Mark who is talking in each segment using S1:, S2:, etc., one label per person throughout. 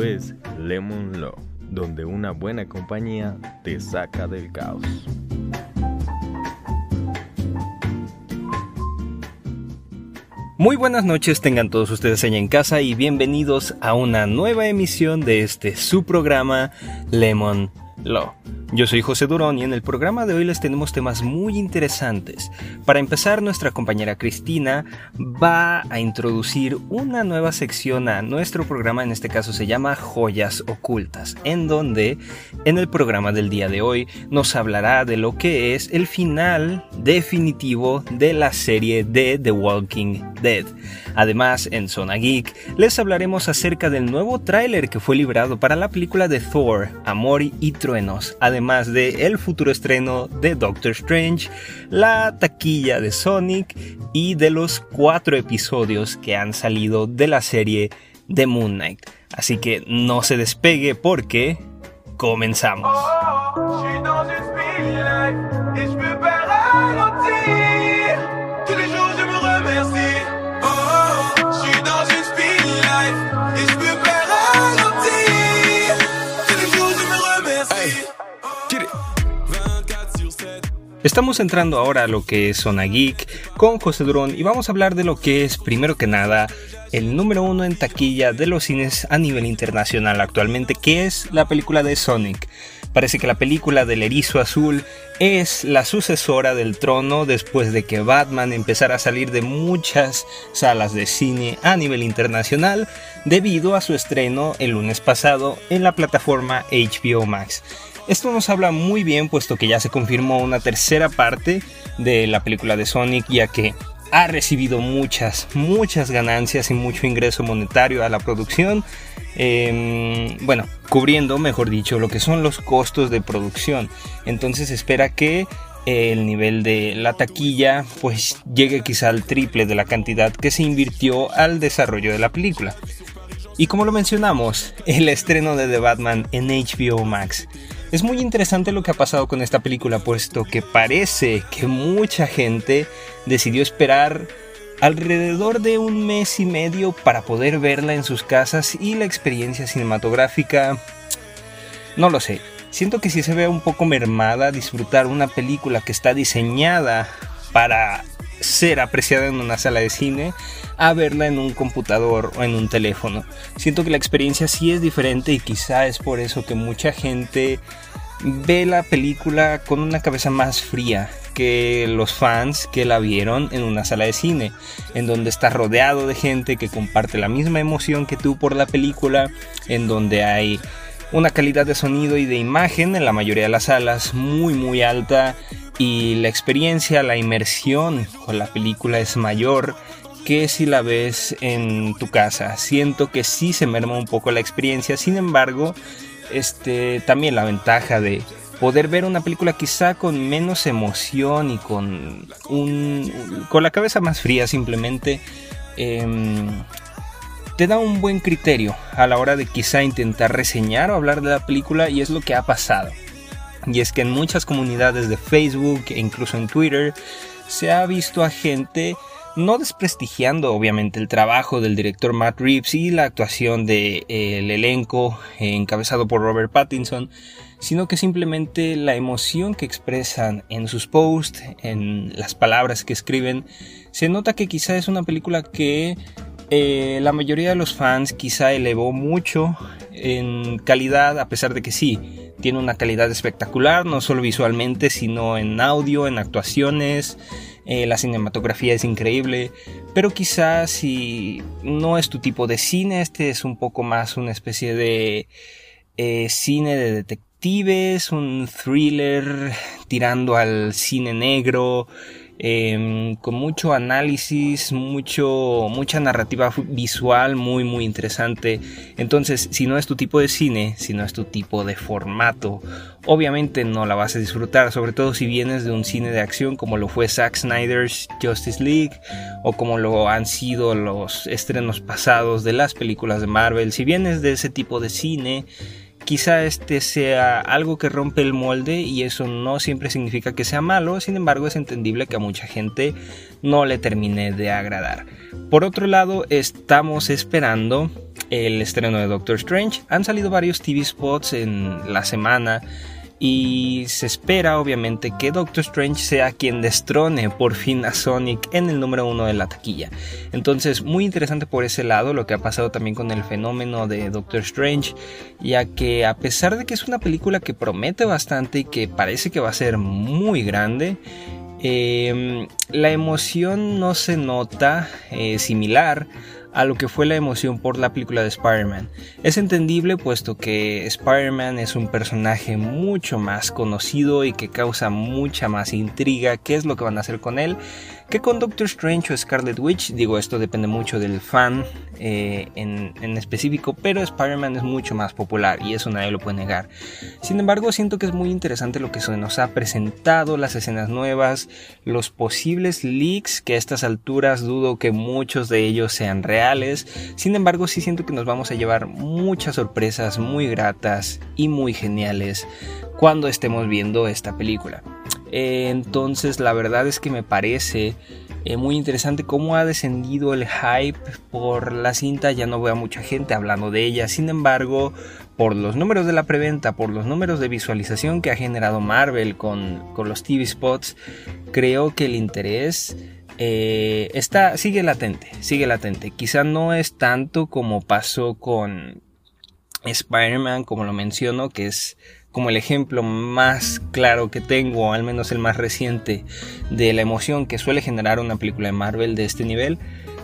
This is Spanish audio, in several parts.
S1: Es Lemon Law, donde una buena compañía te saca del caos.
S2: Muy buenas noches tengan todos ustedes allá en casa y bienvenidos a una nueva emisión de este su programa Lemon Law. Yo soy José Durón y en el programa de hoy les tenemos temas muy interesantes. Para empezar, nuestra compañera Cristina va a introducir una nueva sección a nuestro programa, en este caso se llama Joyas Ocultas, en donde en el programa del día de hoy nos hablará de lo que es el final definitivo de la serie de The Walking Dead. Además, en Zona Geek les hablaremos acerca del nuevo tráiler que fue librado para la película de Thor, Amor y Truenos, además de el futuro estreno de Doctor Strange, la taquilla de Sonic y de los cuatro episodios que han salido de la serie de Moon Knight. Así que no se despegue porque comenzamos. Estamos entrando ahora a lo que es Zona Geek con José Durón y vamos a hablar de lo que es, primero que nada, el número uno en taquilla de los cines a nivel internacional actualmente, que es la película de Sonic. Parece que la película del erizo azul es la sucesora del trono después de que Batman empezara a salir de muchas salas de cine a nivel internacional debido a su estreno el lunes pasado en la plataforma HBO Max. Esto nos habla muy bien puesto que ya se confirmó una tercera parte de la película de Sonic ya que ha recibido muchas, muchas ganancias y mucho ingreso monetario a la producción. Em, bueno, cubriendo, mejor dicho, lo que son los costos de producción. Entonces espera que el nivel de la taquilla pues llegue quizá al triple de la cantidad que se invirtió al desarrollo de la película. Y como lo mencionamos, el estreno de The Batman en HBO Max es muy interesante lo que ha pasado con esta película, puesto que parece que mucha gente decidió esperar alrededor de un mes y medio para poder verla en sus casas y la experiencia cinematográfica, no lo sé. Siento que si se ve un poco mermada disfrutar una película que está diseñada para ser apreciada en una sala de cine a verla en un computador o en un teléfono. Siento que la experiencia sí es diferente y quizá es por eso que mucha gente ve la película con una cabeza más fría que los fans que la vieron en una sala de cine, en donde estás rodeado de gente que comparte la misma emoción que tú por la película, en donde hay una calidad de sonido y de imagen en la mayoría de las salas muy muy alta y la experiencia, la inmersión con la película es mayor que si la ves en tu casa. Siento que sí se merma un poco la experiencia, sin embargo, este también la ventaja de poder ver una película quizá con menos emoción y con un con la cabeza más fría simplemente em, te da un buen criterio a la hora de quizá intentar reseñar o hablar de la película y es lo que ha pasado. Y es que en muchas comunidades de Facebook e incluso en Twitter se ha visto a gente no desprestigiando obviamente el trabajo del director Matt Reeves y la actuación del de, elenco encabezado por Robert Pattinson, sino que simplemente la emoción que expresan en sus posts, en las palabras que escriben, se nota que quizá es una película que eh, la mayoría de los fans quizá elevó mucho en calidad, a pesar de que sí, tiene una calidad espectacular, no solo visualmente, sino en audio, en actuaciones, eh, la cinematografía es increíble, pero quizás si no es tu tipo de cine, este es un poco más una especie de eh, cine de detectives, un thriller tirando al cine negro, Em, con mucho análisis, mucho, mucha narrativa visual muy muy interesante. Entonces, si no es tu tipo de cine, si no es tu tipo de formato, obviamente no la vas a disfrutar, sobre todo si vienes de un cine de acción como lo fue Zack Snyder's Justice League o como lo han sido los estrenos pasados de las películas de Marvel. Si vienes de ese tipo de cine, quizá este sea algo que rompe el molde y eso no siempre significa que sea malo, sin embargo es entendible que a mucha gente no le termine de agradar. Por otro lado, estamos esperando el estreno de Doctor Strange. Han salido varios TV spots en la semana y se espera obviamente que Doctor Strange sea quien destrone por fin a Sonic en el número uno de la taquilla. Entonces muy interesante por ese lado lo que ha pasado también con el fenómeno de Doctor Strange, ya que a pesar de que es una película que promete bastante y que parece que va a ser muy grande, em, la emoción no se nota eh, similar a lo que fue la emoción por la película de Spider-Man. Es entendible puesto que Spider-Man es un personaje mucho más conocido y que causa mucha más intriga qué es lo que van a hacer con él que con Doctor Strange o Scarlet Witch. Digo, esto depende mucho del fan eh, en, en, específico, pero Spider-Man es mucho más popular y eso nadie lo puede negar. Sin embargo, siento que es muy interesante lo que se nos ha presentado, las escenas nuevas, los posibles leaks, que a estas alturas dudo que muchos de ellos sean reales. Sin embargo, sí siento que nos vamos a llevar muchas sorpresas muy gratas y muy geniales cuando estemos viendo esta película. Eh, entonces la verdad es que me parece eh, muy interesante cómo ha descendido el hype por la cinta. Ya no veo a mucha gente hablando de ella. Sin embargo, por los números de la preventa, por los números de visualización que ha generado Marvel con, los TV spots, creo que el interés eh, está, sigue latente. Sigue latente. Quizá no es tanto como pasó con Spider-Man, como lo menciono, que es como el ejemplo más claro que tengo, al menos el más reciente, de la emoción que suele generar una película de Marvel de este nivel.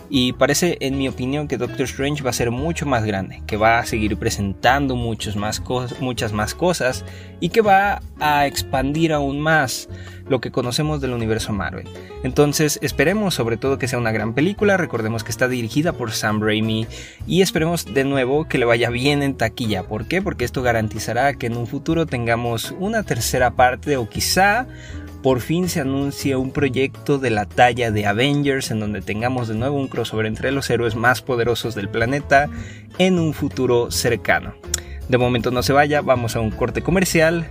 S2: Y parece, en mi opinión, que Doctor Strange va a ser mucho más grande, que va a seguir presentando muchos más muchas más cosas y que va a expandir aún más lo que conocemos del universo Marvel. Entonces esperemos sobre todo que sea una gran película, recordemos que está dirigida por Sam Raimi y esperemos de nuevo que le vaya bien en taquilla. ¿Por qué? Porque esto garantizará que en un futuro tengamos una tercera parte o quizá por fin se anuncia un proyecto de la talla de Avengers en donde tengamos de nuevo un crossover entre los héroes más poderosos del planeta en un futuro cercano. De momento no se vaya, vamos a un corte comercial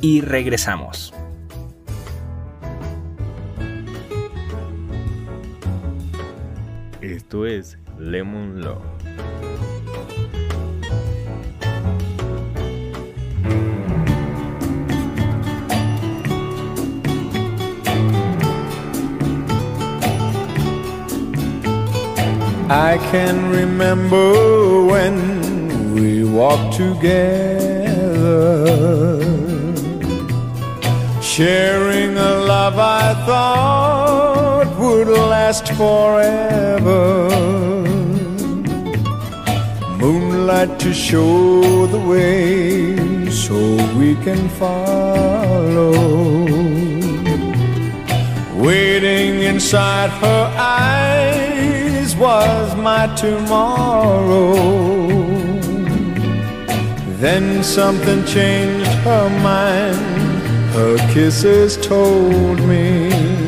S2: y regresamos.
S1: Esto es Lemon Law. I can remember when we walked together, sharing a love I thought would last forever. Moonlight to show the way so we can follow. Waiting inside her eyes was my tomorrow. Then something changed her mind, her kisses told me.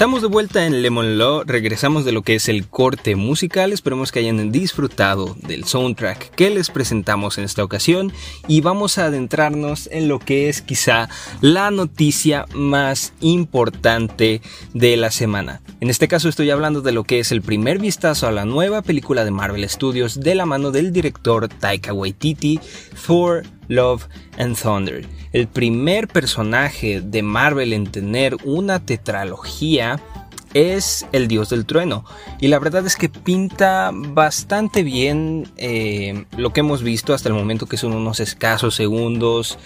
S2: Estamos de vuelta en Lemon Law, regresamos de lo que es el corte musical, esperemos que hayan disfrutado del soundtrack que les presentamos en esta ocasión y vamos a adentrarnos en lo que es quizá la noticia más importante de la semana. En este caso estoy hablando de lo que es el primer vistazo a la nueva película de Marvel Studios de la mano del director Taika Waititi, Thor Love and Thunder. El primer personaje de Marvel en tener una tetralogía es el dios del trueno. Y la verdad es que pinta bastante bien eh, lo que hemos visto hasta el momento, que son unos escasos segundos,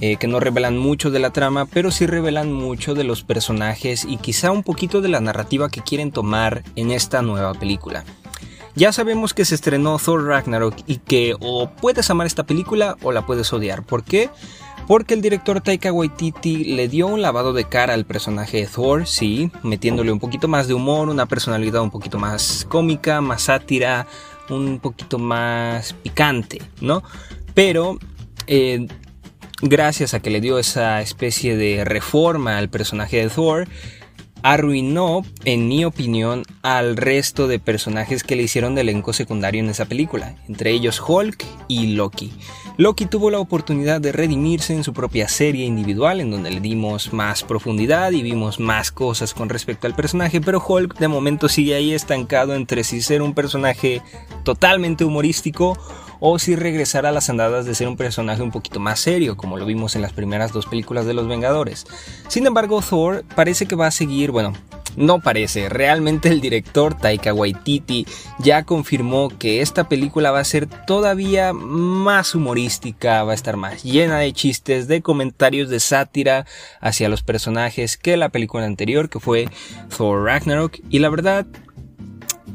S2: eh, que no revelan mucho de la trama, pero sí revelan mucho de los personajes y quizá un poquito de la narrativa que quieren tomar en esta nueva película. Ya sabemos que se estrenó Thor Ragnarok y que o puedes amar esta película o la puedes odiar. ¿Por qué? Porque el director Taika Waititi le dio un lavado de cara al personaje de Thor, sí, metiéndole un poquito más de humor, una personalidad un poquito más cómica, más sátira, un poquito más picante, ¿no? Pero eh, gracias a que le dio esa especie de reforma al personaje de Thor, arruinó, en mi opinión, al resto de personajes que le hicieron de elenco secundario en esa película, entre ellos Hulk y Loki. Loki tuvo la oportunidad de redimirse en su propia serie individual, en donde le dimos más profundidad y vimos más cosas con respecto al personaje, pero Hulk de momento sigue ahí estancado entre si ser un personaje totalmente humorístico o si regresar a las andadas de ser un personaje un poquito más serio, como lo vimos en las primeras dos películas de los Vengadores. Sin embargo, Thor parece que va a seguir, bueno, no parece, realmente el director Taika Waititi ya confirmó que esta película va a ser todavía más humorística, va a estar más llena de chistes, de comentarios de sátira hacia los personajes que la película anterior, que fue Thor Ragnarok, y la verdad,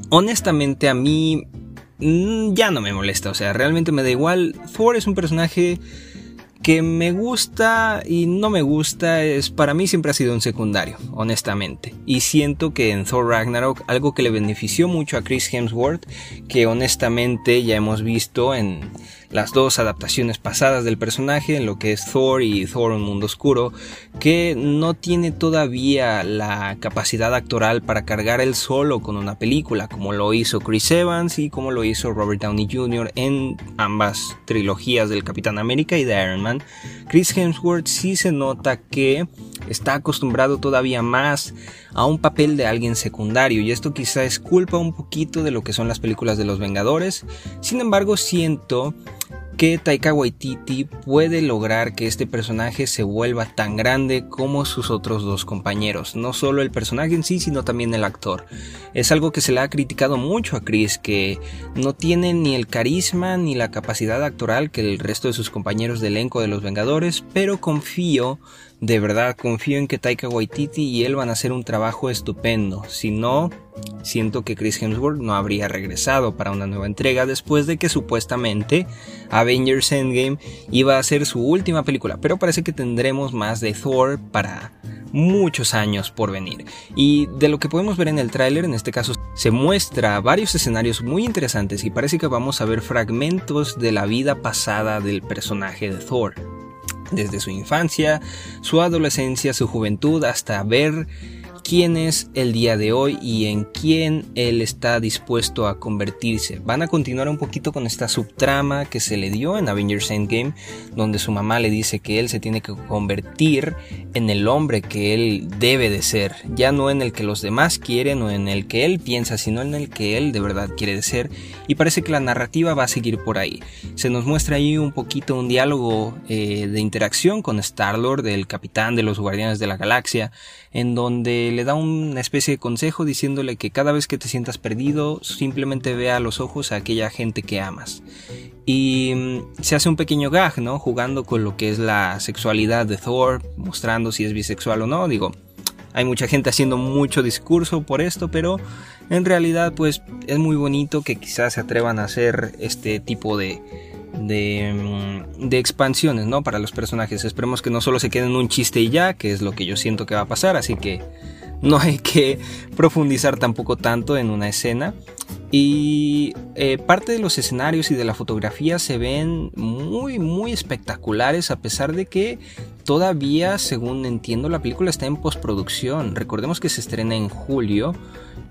S2: honestamente a mí ya no me molesta, o sea, realmente me da igual. Thor es un personaje que me gusta y no me gusta, es para mí siempre ha sido un secundario, honestamente. Y siento que en Thor Ragnarok algo que le benefició mucho a Chris Hemsworth, que honestamente ya hemos visto en las dos adaptaciones pasadas del personaje, en lo que es Thor y Thor Un Mundo Oscuro, que no tiene todavía la capacidad actoral para cargar él solo con una película, como lo hizo Chris Evans y como lo hizo Robert Downey Jr. en ambas trilogías del Capitán América y de Iron Man. Chris Hemsworth sí se nota que está acostumbrado todavía más a un papel de alguien secundario y esto quizá es culpa un poquito de lo que son las películas de los Vengadores. Sin embargo, siento que Taika Waititi puede lograr que este personaje se vuelva tan grande como sus otros dos compañeros. No solo el personaje en sí, sino también el actor. Es algo que se le ha criticado mucho a Chris, que no tiene ni el carisma ni la capacidad actoral que el resto de sus compañeros de elenco de los Vengadores, pero confío de verdad confío en que Taika Waititi y él van a hacer un trabajo estupendo. Si no, siento que Chris Hemsworth no habría regresado para una nueva entrega después de que supuestamente Avengers Endgame iba a ser su última película. Pero parece que tendremos más de Thor para muchos años por venir. Y de lo que podemos ver en el tráiler, en este caso, se muestra varios escenarios muy interesantes y parece que vamos a ver fragmentos de la vida pasada del personaje de Thor desde su infancia, su adolescencia, su juventud, hasta ver quién es el día de hoy y en quién él está dispuesto a convertirse. Van a continuar un poquito con esta subtrama que se le dio en Avengers Endgame, donde su mamá le dice que él se tiene que convertir en el hombre que él debe de ser, ya no en el que los demás quieren o en el que él piensa, sino en el que él de verdad quiere de ser. Y parece que la narrativa va a seguir por ahí. Se nos muestra ahí un poquito un diálogo eh, de interacción con Star-Lord, el capitán de los Guardianes de la Galaxia, en donde le da una especie de consejo diciéndole que cada vez que te sientas perdido, simplemente vea a los ojos a aquella gente que amas. Y mm, se hace un pequeño gag, ¿no? Jugando con lo que es la sexualidad de Thor, mostrando si es bisexual o no. Digo, hay mucha gente haciendo mucho discurso por esto, pero en realidad pues es muy bonito que quizás se atrevan a hacer este tipo de, Mm, de, expansiones, ¿no? Para los personajes. Esperemos que no solo se queden un chiste y ya, que es lo que yo siento que va a pasar, así que no hay que profundizar tampoco tanto en una escena. Y eh, parte de los escenarios y de la fotografía se ven muy, muy espectaculares, a pesar de que todavía, según entiendo, la película está en postproducción. Recordemos que se estrena en julio.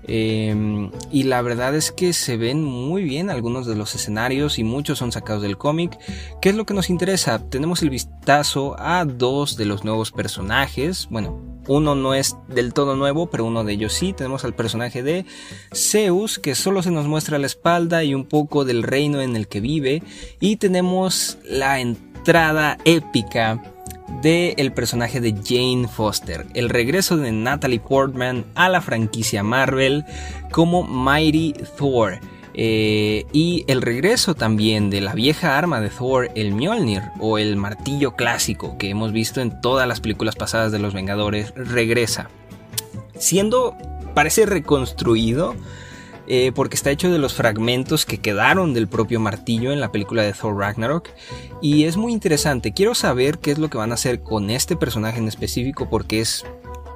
S2: Em, y la verdad es que se ven muy bien algunos de los escenarios y muchos son sacados del cómic. ¿Qué es lo que nos interesa? Tenemos el vistazo a dos de los nuevos personajes. Bueno, uno no es del todo nuevo, pero uno de ellos sí. Tenemos al personaje de Zeus, que solo se nos muestra la espalda y un poco del reino en el que vive. Y tenemos la entrada épica del el personaje de Jane Foster, el regreso de Natalie Portman a la franquicia Marvel como Mighty Thor. Eh, y el regreso también de la vieja arma de Thor, el Mjolnir o el martillo clásico que hemos visto en todas las películas pasadas de los Vengadores, regresa. Siendo, parece reconstruido, eh, porque está hecho de los fragmentos que quedaron del propio martillo en la película de Thor Ragnarok. Y es muy interesante. Quiero saber qué es lo que van a hacer con este personaje en específico porque es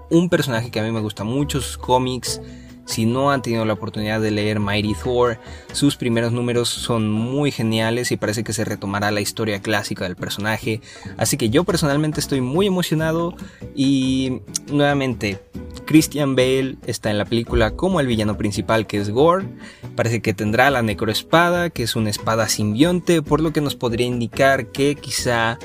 S2: un personaje que a mí me gusta mucho, sus cómics. Si no han tenido la oportunidad de leer Mighty Thor, sus primeros números son muy geniales y parece que se retomará la historia clásica del personaje. Así que yo personalmente estoy muy emocionado y nuevamente Christian Bale está en la película como el villano principal que es Gore. Parece que tendrá la necroespada, que es una espada simbionte, por lo que nos podría indicar que quizá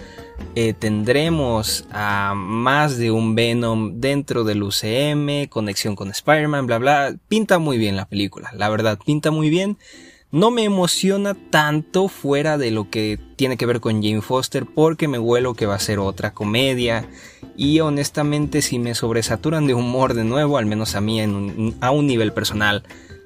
S2: eh, tendremos a más de un Venom dentro del UCM, conexión con Spider-Man, bla bla. Pinta muy bien la película, la verdad, pinta muy bien. No me emociona tanto fuera de lo que tiene que ver con Jane Foster porque me huelo que va a ser otra comedia y honestamente si me sobresaturan de humor de nuevo, al menos a mí a un nivel personal,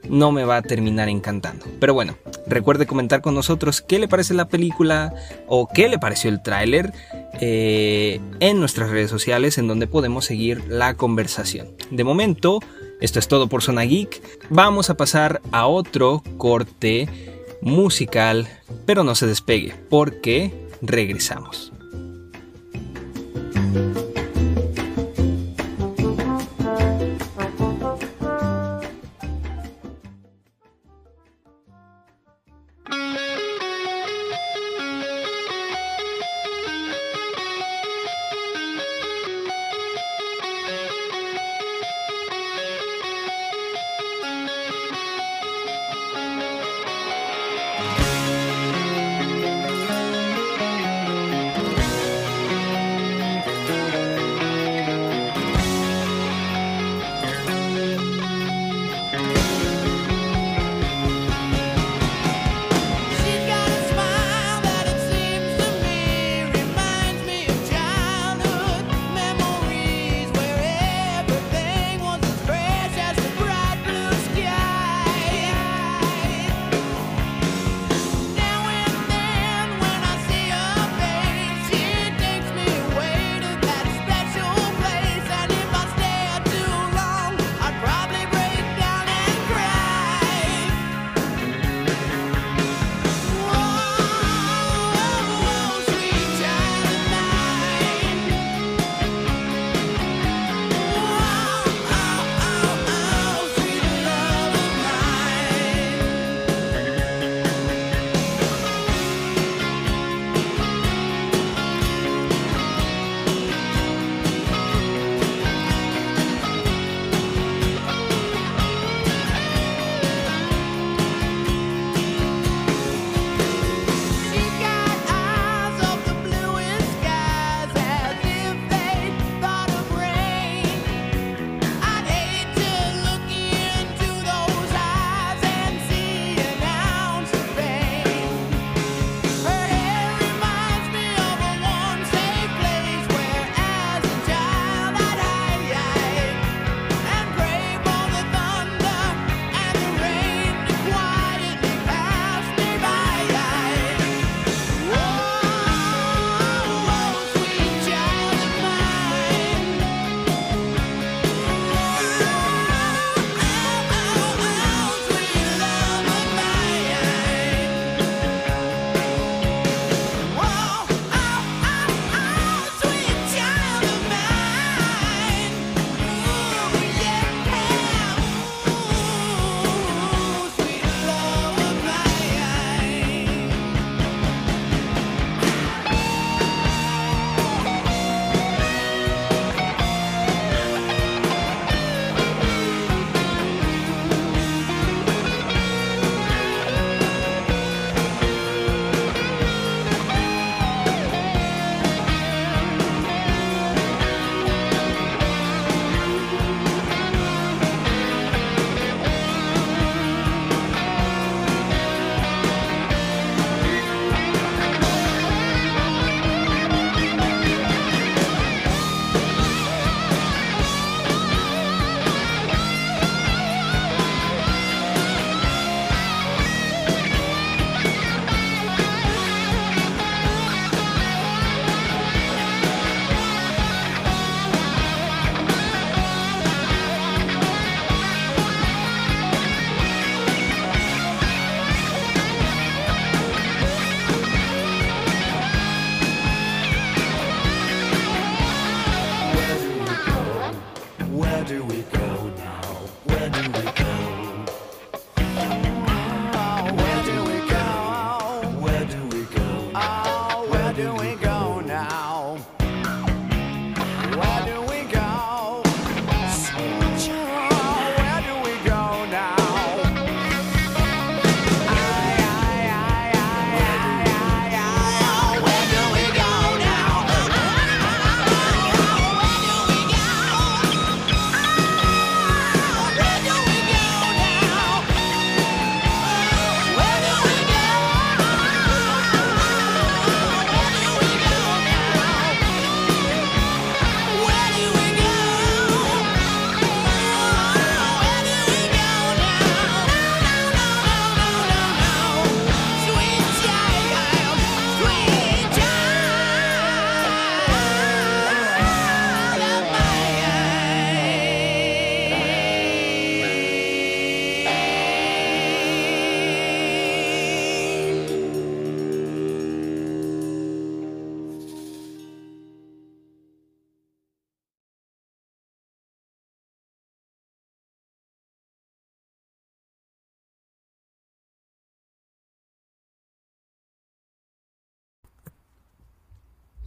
S2: no me va a terminar encantando. Pero bueno, recuerde comentar con nosotros qué le parece la película o qué le pareció el tráiler eh, en nuestras redes sociales en donde podemos seguir la conversación. De momento, esto es todo por Zona Geek. Vamos a pasar a otro corte musical, pero no se despegue porque regresamos.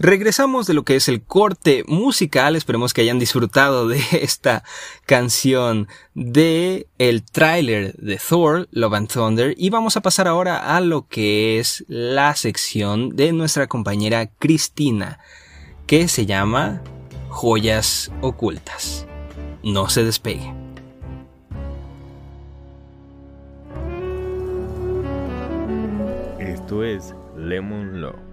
S2: Regresamos de lo que es el corte musical, esperemos que hayan disfrutado de esta canción de el tráiler de Thor, Love and Thunder y vamos a pasar ahora a lo que es la sección de nuestra compañera Cristina, que se llama Joyas Ocultas. No se despegue.
S3: Esto es Lemon Law.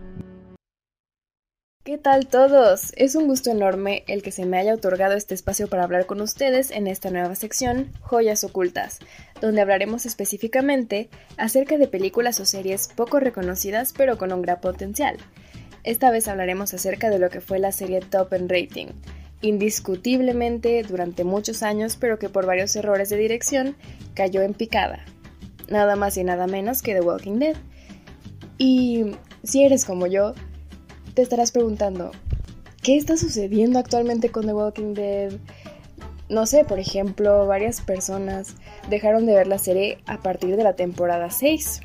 S4: ¿Qué tal todos? Es un gusto enorme el que se me haya otorgado este espacio para hablar con ustedes en esta nueva sección, Joyas Ocultas, donde hablaremos específicamente acerca de películas o series poco reconocidas pero con un gran potencial. Esta vez hablaremos acerca de lo que fue la serie Top en Rating, indiscutiblemente durante muchos años pero que por varios errores de dirección cayó en picada. Nada más y nada menos que The Walking Dead. Y si eres como yo, te estarás preguntando, ¿qué está sucediendo actualmente con The Walking Dead? No sé, por ejemplo, varias personas dejaron de ver la serie a partir de la temporada 6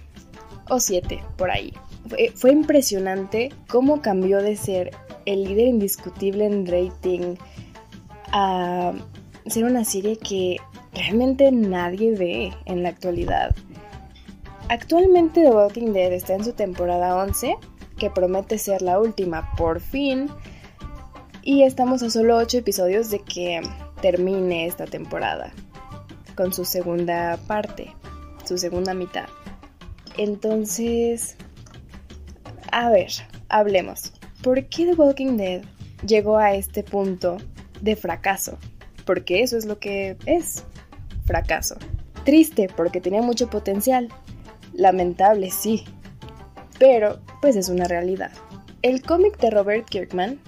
S4: o 7, por ahí. Fue, fue impresionante cómo cambió de ser el líder indiscutible en rating a ser una serie que realmente nadie ve en la actualidad. Actualmente The Walking Dead está en su temporada 11 que promete ser la última por fin. Y estamos a solo 8 episodios de que termine esta temporada, con su segunda parte, su segunda mitad. Entonces, a ver, hablemos. ¿Por qué The Walking Dead llegó a este punto de fracaso? Porque eso es lo que es, fracaso. Triste porque tenía mucho potencial. Lamentable, sí, pero pues es una realidad. El cómic de Robert Kirkman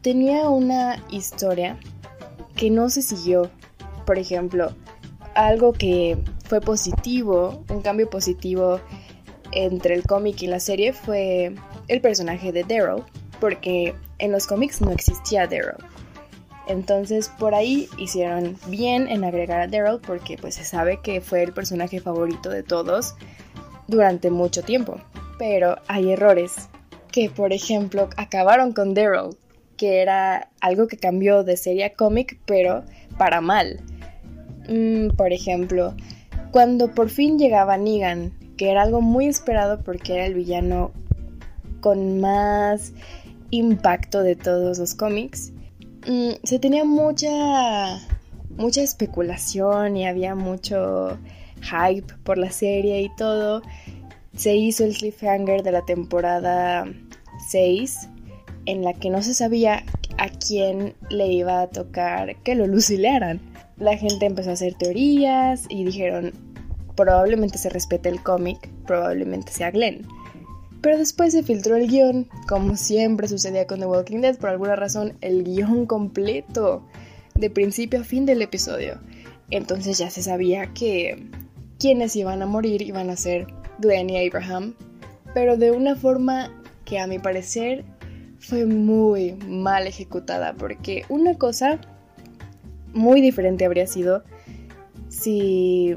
S4: tenía una historia que no se siguió. Por ejemplo, algo que fue positivo, un cambio positivo entre el cómic y la serie fue el personaje de Daryl, porque en los cómics no existía Daryl. Entonces por ahí hicieron bien en agregar a Daryl porque pues se sabe que fue el personaje favorito de todos durante mucho tiempo pero hay errores que, por ejemplo, acabaron con Daryl, que era algo que cambió de serie a cómic, pero para mal. Mm, por ejemplo, cuando por fin llegaba Negan, que era algo muy esperado porque era el villano con más impacto de todos los cómics, mm, se tenía mucha mucha especulación y había mucho hype por la serie y todo se hizo el cliffhanger de la temporada 6 en la que no se sabía a quién le iba a tocar que lo lucilearan. La gente empezó a hacer teorías y dijeron probablemente se respete el cómic, probablemente sea Glenn. Pero después se filtró el guion, como siempre sucedía con The Walking Dead, por alguna razón el guion completo, de principio a fin del episodio. Entonces ya se sabía que quienes iban a morir iban a ser Glenn y Abraham, pero de una forma que a mi parecer fue muy mal ejecutada, porque una cosa muy diferente habría sido si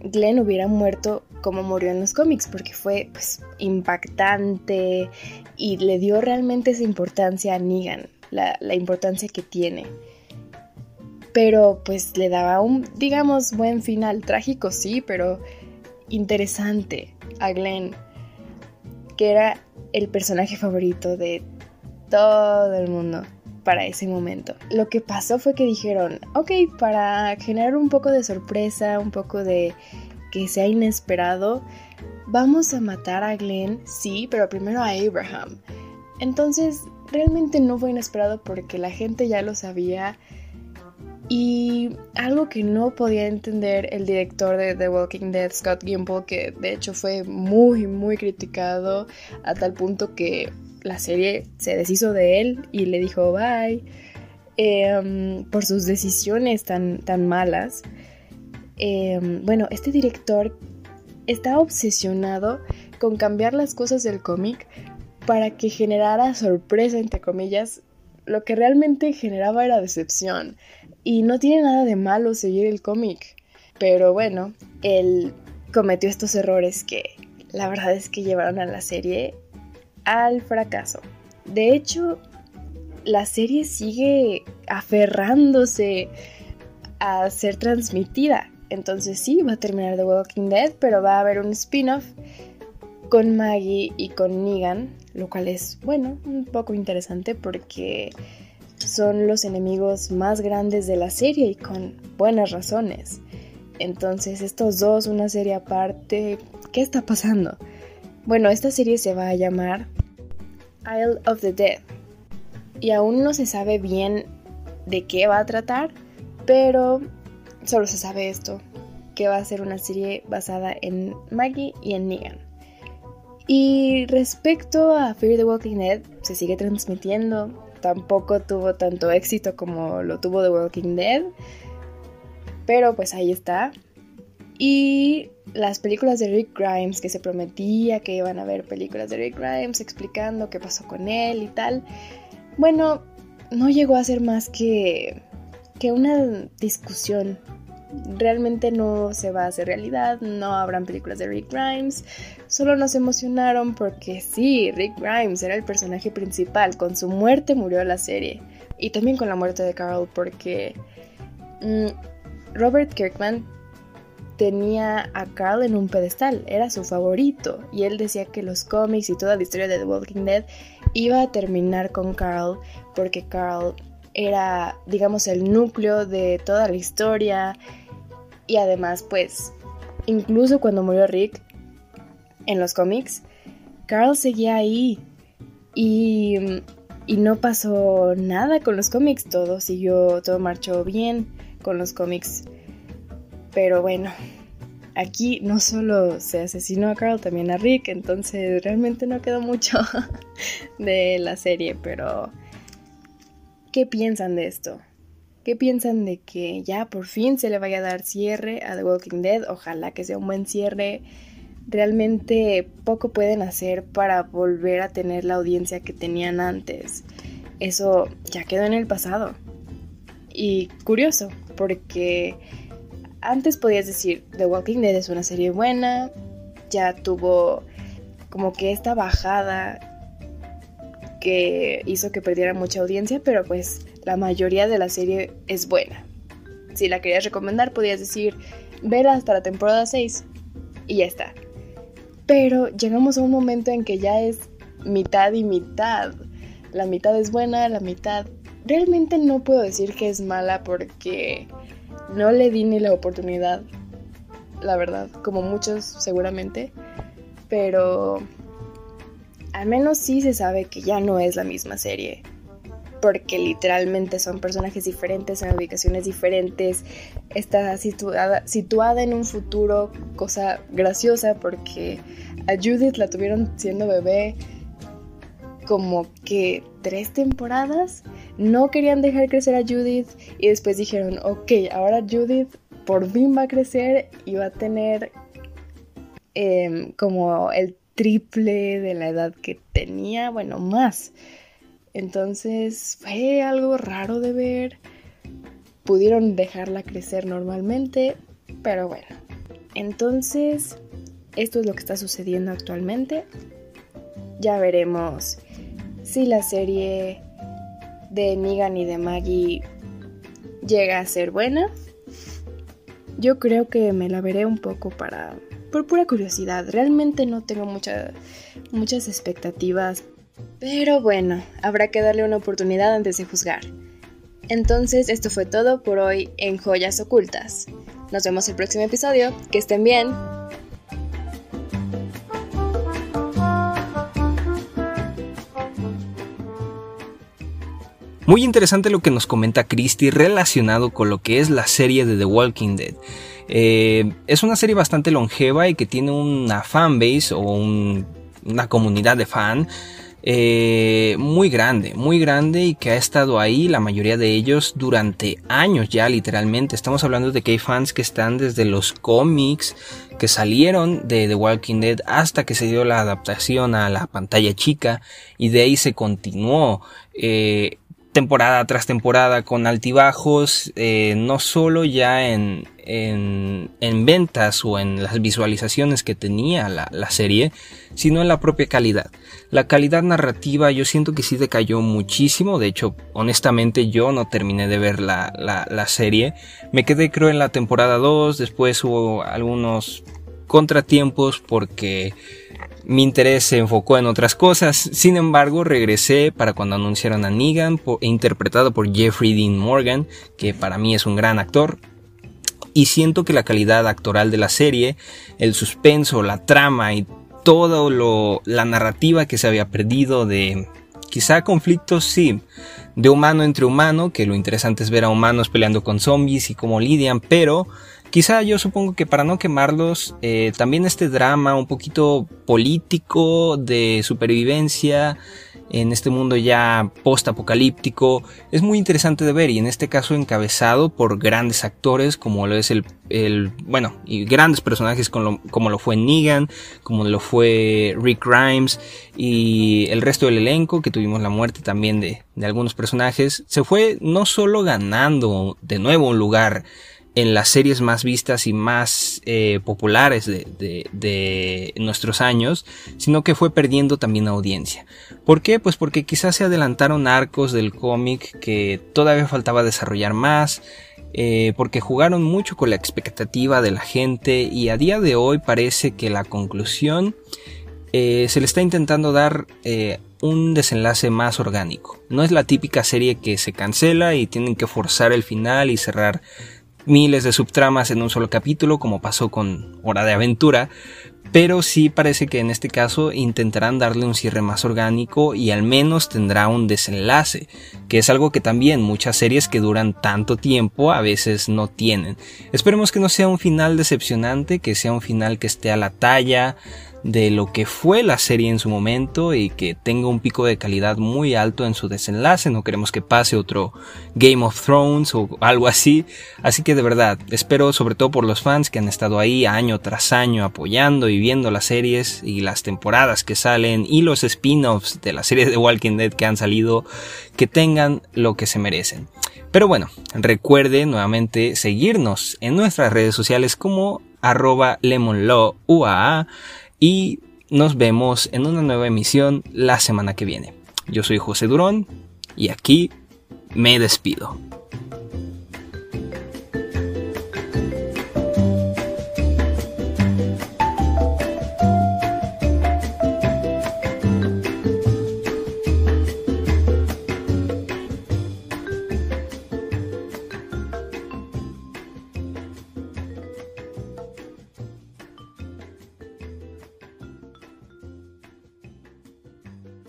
S4: Glenn hubiera muerto como murió en los cómics, porque fue pues, impactante y le dio realmente esa importancia a Negan, la importancia que tiene. Pero pues le daba un, digamos, buen final, trágico sí, pero interesante a Glenn, que era el personaje favorito de todo el mundo para ese momento. Lo que pasó fue que dijeron, ok, para generar un poco de sorpresa, un poco de que sea inesperado, vamos a matar a Glenn, sí, pero primero a Abraham. Entonces, realmente no fue inesperado porque la gente ya lo sabía. Y algo que no podía entender el director de The Walking Dead, Scott Gimple, que de hecho fue muy, muy criticado a tal punto que la serie se deshizo de él y le dijo bye em, por sus decisiones tan, tan malas. Em, bueno, este director está obsesionado con cambiar las cosas del cómic para que generara sorpresa, entre comillas. Lo que realmente generaba era decepción. Y no tiene nada de malo seguir el cómic. Pero bueno, él cometió estos errores que la verdad es que llevaron a la serie al fracaso. De hecho, la serie sigue aferrándose a ser transmitida. Entonces sí, va a terminar The Walking Dead, pero va a haber un spin-off con Maggie y con Negan, lo cual es, bueno, un poco interesante porque son los enemigos más grandes de la serie y con buenas razones. Entonces estos dos, una serie aparte, ¿qué está pasando? Bueno, esta serie se va a llamar Isle of the Dead y aún no se sabe bien de qué va a tratar, pero solo se sabe esto, que va a ser una serie basada en Maggie y en Negan. Y respecto a Fear the Walking Dead, se sigue transmitiendo, tampoco tuvo tanto éxito como lo tuvo The Walking Dead, pero pues ahí está. Y las películas de Rick Grimes, que se prometía que iban a haber películas de Rick Grimes explicando qué pasó con él y tal. Bueno, no llegó a ser más que, que una discusión. Realmente no se va a hacer realidad, no habrán películas de Rick Grimes. Solo nos emocionaron porque sí, Rick Grimes era el personaje principal. Con su muerte murió la serie. Y también con la muerte de Carl porque mm, Robert Kirkman tenía a Carl en un pedestal, era su favorito, y él decía que los cómics y toda la historia de The Walking Dead iba a terminar con Carl, porque Carl era, digamos, el núcleo de toda la historia, y además, pues, incluso cuando murió Rick en los cómics, Carl seguía ahí, y, y no pasó nada con los cómics, todo siguió, todo marchó bien con los cómics. Pero bueno, aquí no solo se asesinó a Carl, también a Rick, entonces realmente no quedó mucho de la serie, pero ¿qué piensan de esto? ¿Qué piensan de que ya por fin se le vaya a dar cierre a The Walking Dead? Ojalá que sea un buen cierre. Realmente poco pueden hacer para volver a tener la audiencia que tenían antes. Eso ya quedó en el pasado. Y curioso, porque antes podías decir, The Walking Dead es una serie buena, ya tuvo como que esta bajada que hizo que perdiera mucha audiencia, pero pues la mayoría de la serie es buena. Si la querías recomendar, podías decir, ver hasta la temporada 6 y ya está. Pero llegamos a un momento en que ya es mitad y mitad. La mitad es buena, la mitad... Realmente no puedo decir que es mala porque no le di ni la oportunidad, la verdad, como muchos seguramente, pero al menos sí se sabe que ya no es la misma serie, porque literalmente son personajes diferentes en ubicaciones diferentes, está situada, situada en un futuro, cosa graciosa porque a Judith la tuvieron siendo bebé como que tres temporadas. No querían dejar crecer a Judith y después dijeron, ok, ahora Judith por fin va a crecer y va a tener em, como el triple de la edad que tenía, bueno, más. Entonces fue algo raro de ver. pudieron dejarla crecer normalmente, pero bueno. Entonces, esto es lo que está sucediendo actualmente. Ya veremos si la serie de Negan y de Maggie llega a ser buena. Yo creo que me la veré un poco para por pura curiosidad. Realmente no tengo muchas expectativas. Pero bueno, habrá que darle una oportunidad antes de juzgar. Entonces, esto fue todo por hoy en Joyas Ocultas. Nos vemos el próximo episodio. Que estén bien.
S2: Muy interesante lo que nos comenta Christy relacionado con lo que es la serie de The Walking Dead. Eh, es una serie bastante longeva y que tiene una fanbase o una comunidad de fan eh, muy grande, muy grande y que ha estado ahí la mayoría de ellos durante años ya literalmente. Estamos hablando de que hay fans que están desde los cómics que salieron de The Walking Dead hasta que se dio la adaptación a la pantalla chica y de ahí se continuó. Eh, temporada tras temporada con altibajos, eh, no solo ya en, en, en, ventas o en las visualizaciones que tenía la, la, serie, sino en la propia calidad. La calidad narrativa yo siento que sí decayó muchísimo, de hecho, honestamente yo no terminé de ver la, la, la serie, me quedé creo en la temporada 2, después hubo algunos contratiempos porque mi interés se enfocó en otras cosas, sin embargo regresé para cuando anunciaron a Negan, interpretado por Jeffrey Dean Morgan, que para mí es un gran actor, y siento que la calidad actoral de la serie, el suspenso, la trama y todo lo, la narrativa que se había perdido de quizá conflictos, sí, de humano entre humano, que lo interesante es ver a humanos peleando con zombies y cómo lidian, pero Quizá yo supongo que para no quemarlos, eh, también este drama un poquito político de supervivencia en este mundo ya post-apocalíptico es muy interesante de ver y en este caso encabezado por grandes actores como lo es el, el bueno, y grandes personajes como lo, como lo fue Negan, como lo fue Rick Grimes y el resto del elenco que tuvimos la muerte también de, de algunos personajes, se fue no solo ganando de nuevo un lugar en las series más vistas y más eh, populares de, nuestros años, sino que fue perdiendo también audiencia. ¿Por qué? Pues porque quizás se adelantaron arcos del cómic que todavía faltaba desarrollar más, eh, porque jugaron mucho con la expectativa de la gente y a día de hoy parece que la conclusión eh, se le está intentando dar un desenlace más orgánico. No es la típica serie que se cancela y tienen que forzar el final y cerrar miles de subtramas en un solo capítulo, como pasó con Hora de Aventura, pero sí parece que en este caso intentarán darle un cierre más orgánico y al menos tendrá un desenlace, que es algo que también muchas series que duran tanto tiempo a veces no tienen. Esperemos que no sea un final decepcionante, que sea un final que esté a la talla de lo que fue la serie en su momento y que tenga un pico de calidad muy alto en su desenlace. No queremos que pase otro Game of Thrones o algo así. Así que de verdad, espero sobre todo por los fans que han estado ahí año tras año apoyando y viendo las series y las temporadas que salen y los spin-offs de la serie de Walking Dead que han salido, que tengan lo que se merecen. Pero bueno, recuerde nuevamente seguirnos en nuestras redes sociales como arroba lemonlawuaa y nos vemos en una nueva emisión la semana que viene. Yo soy José Durón y aquí me despido.